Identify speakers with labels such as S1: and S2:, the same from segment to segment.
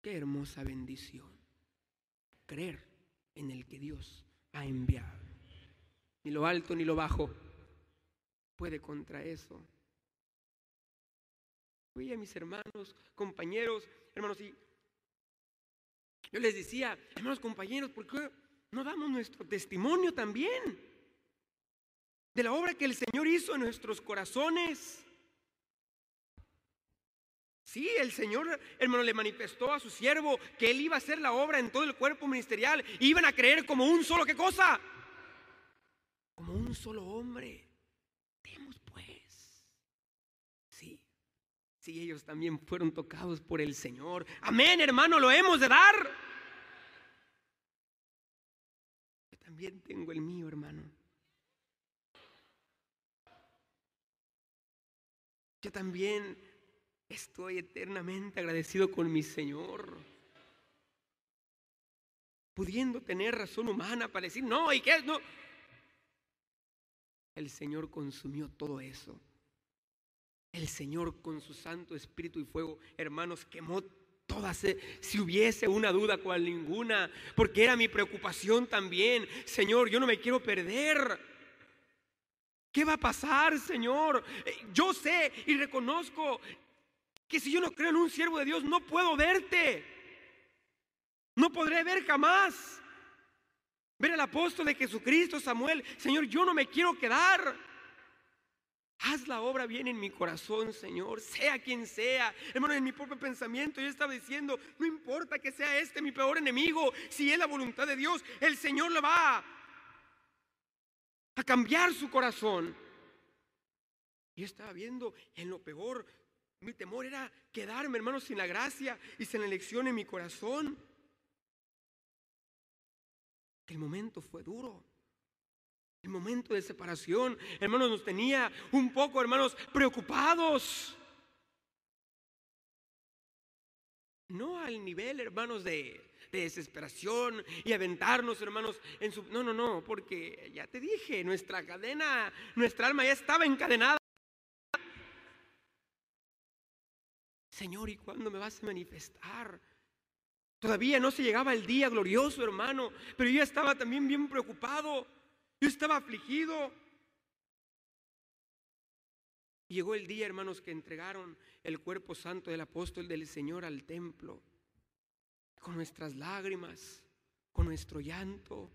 S1: Qué hermosa bendición. Creer en el que Dios ha enviado. Ni lo alto ni lo bajo puede contra eso. Oye, mis hermanos, compañeros, hermanos, y yo les decía, hermanos, compañeros, ¿por qué no damos nuestro testimonio también de la obra que el Señor hizo en nuestros corazones? Sí, el Señor, hermano, le manifestó a su siervo que él iba a hacer la obra en todo el cuerpo ministerial. Iban a creer como un solo, ¿qué cosa? Como un solo hombre. Demos pues. Sí, sí, ellos también fueron tocados por el Señor. Amén, hermano, lo hemos de dar. Yo también tengo el mío, hermano. Yo también estoy eternamente agradecido con mi Señor. Pudiendo tener razón humana para decir, no, ¿y qué? No. El Señor consumió todo eso. El Señor con su Santo Espíritu y Fuego, hermanos, quemó todas, si hubiese una duda cual ninguna, porque era mi preocupación también. Señor, yo no me quiero perder. ¿Qué va a pasar, Señor? Eh, yo sé y reconozco que si yo no creo en un siervo de Dios, no puedo verte. No podré ver jamás. Ver al apóstol de Jesucristo, Samuel. Señor, yo no me quiero quedar. Haz la obra bien en mi corazón, Señor, sea quien sea. Hermano, en mi propio pensamiento yo estaba diciendo, no importa que sea este mi peor enemigo, si es la voluntad de Dios, el Señor le va a cambiar su corazón. Yo estaba viendo en lo peor mi temor era quedarme, hermanos, sin la gracia y sin la elección en mi corazón. El momento fue duro. El momento de separación, hermanos, nos tenía un poco, hermanos, preocupados. No al nivel, hermanos, de, de, desesperación y aventarnos, hermanos, en su... No, no, no, porque ya te dije, nuestra cadena, nuestra alma ya estaba encadenada. Señor, ¿y cuándo me vas a manifestar? Todavía no se llegaba el día glorioso, hermano, pero yo estaba también bien preocupado. Yo estaba afligido. Llegó el día, hermanos, que entregaron el cuerpo santo del apóstol del Señor al templo, con nuestras lágrimas, con nuestro llanto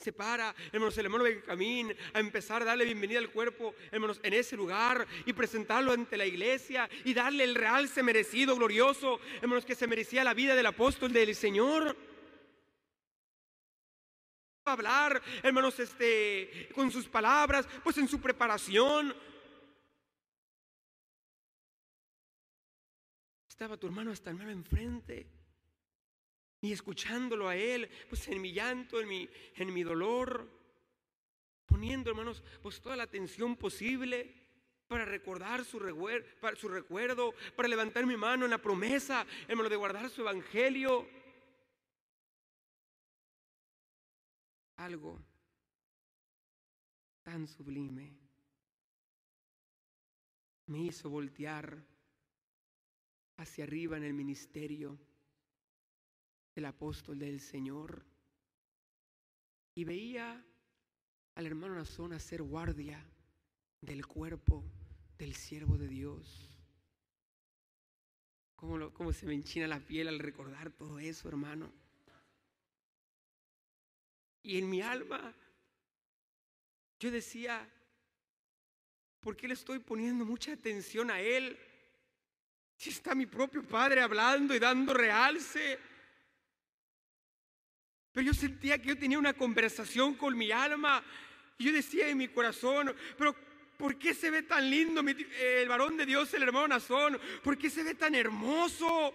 S1: se para, hermanos, el hermano Benjamín a empezar a darle bienvenida al cuerpo, hermanos, en ese lugar y presentarlo ante la iglesia y darle el realce merecido, glorioso, hermanos, que se merecía la vida del apóstol del Señor. Hablar, hermanos, este, con sus palabras, pues en su preparación. Estaba tu hermano hasta el enfrente y escuchándolo a Él, pues en mi llanto, en mi, en mi dolor, poniendo, hermanos, pues toda la atención posible para recordar su, para su recuerdo, para levantar mi mano en la promesa, hermano, de guardar su evangelio. Algo tan sublime me hizo voltear hacia arriba en el ministerio el apóstol del Señor y veía al hermano Nazón hacer guardia del cuerpo del siervo de Dios. ¿Cómo, ¿Cómo, se me enchina la piel al recordar todo eso, hermano? Y en mi alma yo decía, ¿por qué le estoy poniendo mucha atención a él? Si está mi propio padre hablando y dando realce. Pero yo sentía que yo tenía una conversación con mi alma. Y yo decía en mi corazón, pero ¿por qué se ve tan lindo el varón de Dios, el hermano Nazón? ¿Por qué se ve tan hermoso?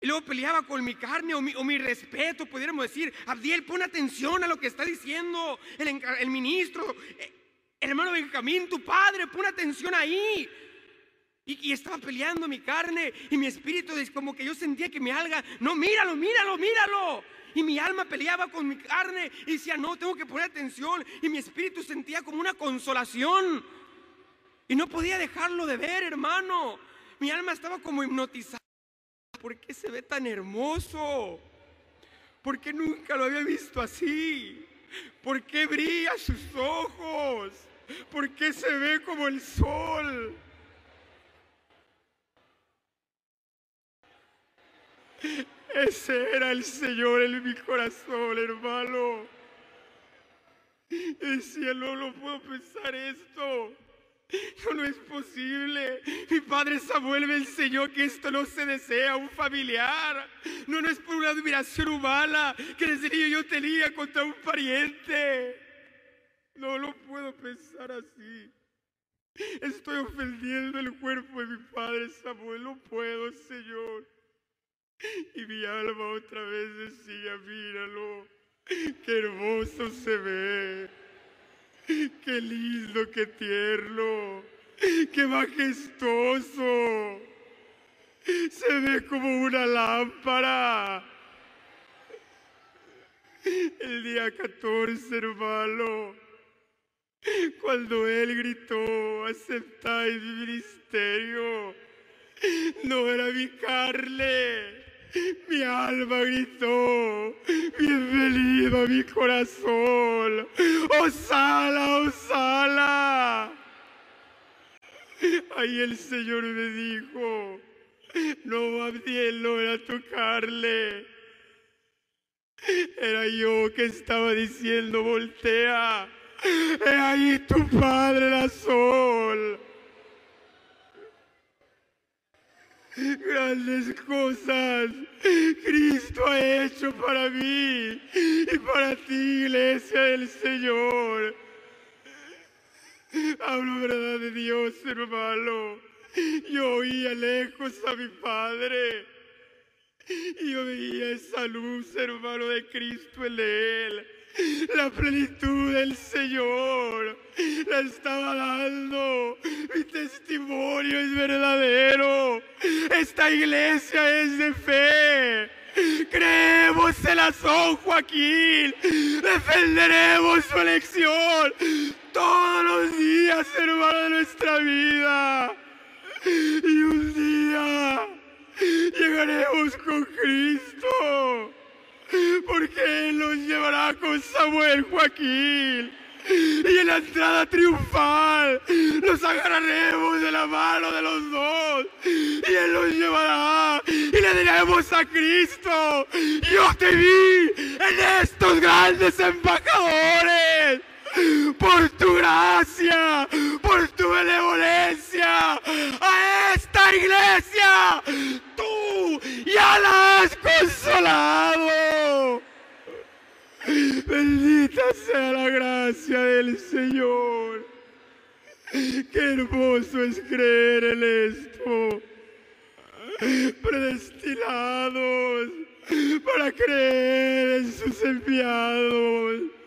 S1: Y luego peleaba con mi carne o mi, respeto, pudiéramos decir, Abdiel, pon atención a lo que está diciendo el, el ministro. Eh, hermano Benjamín, tu padre, pon atención ahí. Y, estaba peleando mi carne y mi espíritu, como que yo sentía que mi alga, no, míralo, míralo, míralo. Y mi alma peleaba con mi carne y decía, no, tengo que poner atención. Y mi espíritu sentía como una consolación. Y no podía dejarlo de ver, hermano. mi alma estaba como hipnotizada. ¿Por qué se ve tan hermoso? ¿Por qué nunca lo había visto así? ¿Por qué brilla sus ojos? ¿Por qué se ve como el sol? Ese era el Señor en mi corazón, hermano. Decía, no lo puedo pensar esto. No, no es posible. Mi padre Samuel me enseñó que esto no se desea un familiar. No, no es por una admiración humana que desde niño yo tenía contra un pariente. No lo puedo pensar así. Estoy ofendiendo el cuerpo de mi padre Samuel. No puedo, Señor. Y mi alma otra vez decía, míralo, qué hermoso se ve, qué lindo, qué tierno, qué majestuoso. Se ve como una lámpara. El día 14, hermano, cuando él gritó, aceptáis mi ministerio, no era mi carne mi alma gritó, bienvenido a mi corazón. Osala, Osala. Ahí el Señor me dijo, no, Abdiel, no era tocarle. Era yo que estaba diciendo, voltea. He ahí tu padre, la sol. Grandes cosas Cristo ha hecho para mí y para ti, iglesia del Señor. Hablo verdad de Dios, hermano. Yo oía lejos a mi Padre y yo veía esa luz, hermano, de Cristo en él la plenitud del Señor la estaba dando. Mi testimonio es verdadero. Esta iglesia es de fe. Creemos en la San Joaquín. Defenderemos su elección todos los días, hermano, de nuestra vida. Y un día llegaremos con Cristo porque Él nos llevará con Samuel Joaquín. Y en la entrada triunfal nos agarraremos de la mano de los dos y Él nos llevará y le diremos a Cristo, yo te vi en estos grandes embajadores por tu gracia, por tu benevolencia a esta iglesia. Tú ya la has consolado. Sea la gracia del Señor. Qué hermoso es creer en esto. Predestinados para creer en sus enviados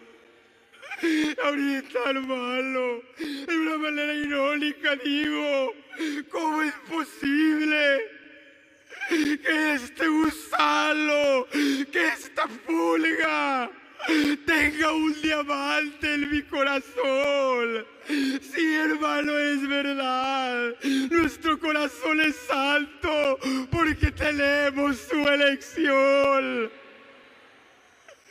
S1: Ahorita, hermano, de una manera irónica digo, ¿cómo es posible que este gusano, que esta pulga tenga un diamante en mi corazón? Sí, hermano, es verdad. Nuestro corazón es santo porque tenemos su elección.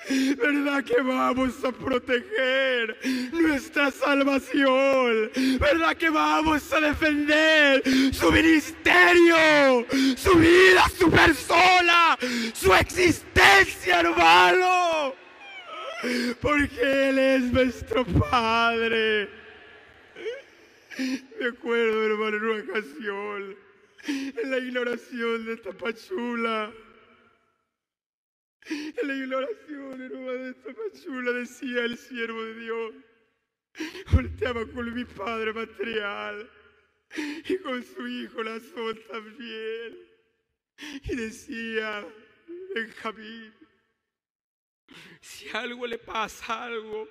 S1: ¿Verdad que vamos a proteger nuestra salvación? ¿Verdad que vamos a defender su ministerio, su vida, su persona, su existencia, hermano? Porque Él es nuestro Padre. Me acuerdo, hermano, en una ocasión, en la ignoración de Tapachula. En la ignoración, hermano, de Tapachula decía el siervo de Dios. Volteaba con mi padre material y con su hijo Nazón también. Y decía, Benjamín, si algo le pasa algo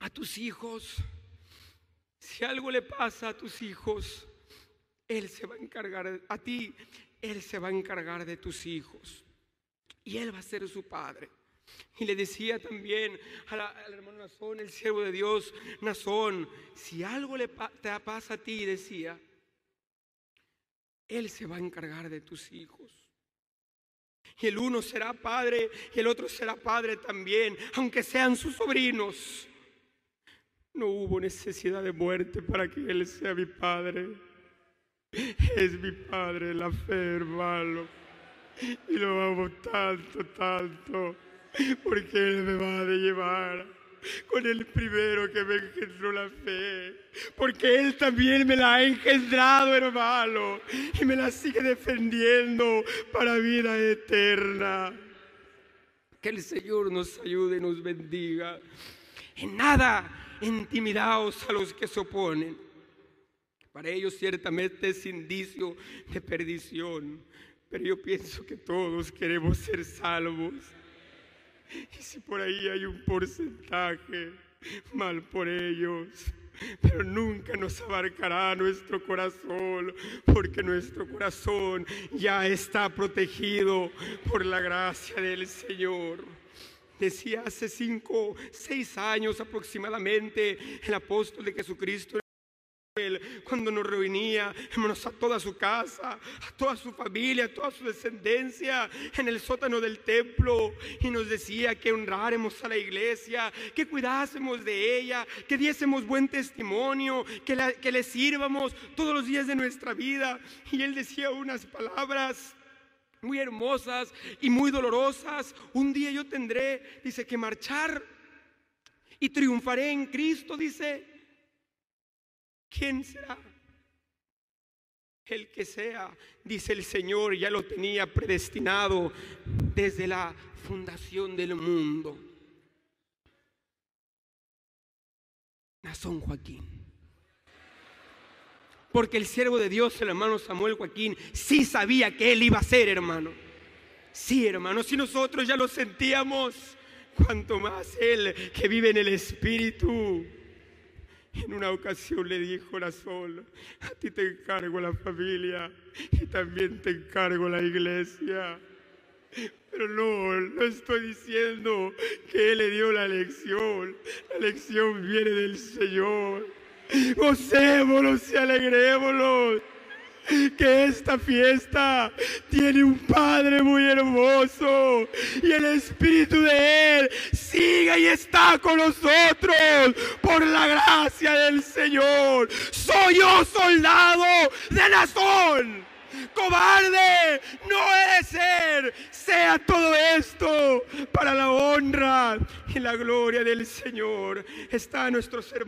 S1: a tus hijos, si algo le pasa a tus hijos, Él se va a encargar a ti, Él se va a encargar de tus hijos y él va a ser su padre. Y le decía también al hermano Nazón, el siervo de Dios, Nazón, si algo le te pasa a ti, decía, Él se va a encargar de tus hijos. Y el uno será padre y el otro será padre también, aunque sean sus sobrinos. No hubo necesidad de muerte para que Él sea mi padre. Es mi padre, la fe, hermano. Y lo amo tanto, tanto, porque Él me va a llevar con el primero que me engendró la fe, porque Él también me la ha engendrado, hermano, y me la sigue defendiendo para vida eterna. Que el Señor nos ayude y nos bendiga. En nada intimidaos a los que se oponen. Para ellos ciertamente es indicio de perdición, pero yo pienso que todos queremos ser salvos. Y si por ahí hay un porcentaje, mal por ellos. Pero nunca nos abarcará nuestro corazón, porque nuestro corazón ya está protegido por la gracia del Señor. Decía hace cinco, seis años aproximadamente el apóstol de Jesucristo cuando nos reunía, hermanos, a toda su casa, a toda su familia, a toda su descendencia en el sótano del templo y nos decía que honráramos a la iglesia, que cuidásemos de ella, que diésemos buen testimonio, que, que le sirvamos todos los días de nuestra vida. Y él decía unas palabras muy hermosas y muy dolorosas. Un día yo tendré, dice, que marchar y triunfaré en Cristo, dice ¿Quién será? El que sea, dice el Señor, ya lo tenía predestinado desde la fundación del mundo. Nazón Joaquín. Porque el siervo de Dios, el hermano Samuel Joaquín, sí sabía que él iba a ser, hermano. Sí, hermano, si nosotros ya lo sentíamos, cuanto más él que vive en el Espíritu. En una ocasión le dijo sol, a ti te encargo la familia y también te encargo la iglesia. Pero no, no estoy diciendo que Él le dio la lección. La lección viene del Señor. Gocémonos y alegrémonos que esta fiesta tiene un Padre muy hermoso y el Espíritu de Él sigue y está con nosotros por la gracia del Señor. Soy yo soldado de Nazón. Cobarde, no he de ser. Sea todo esto para la honra y la gloria del Señor. Está nuestro hermanos.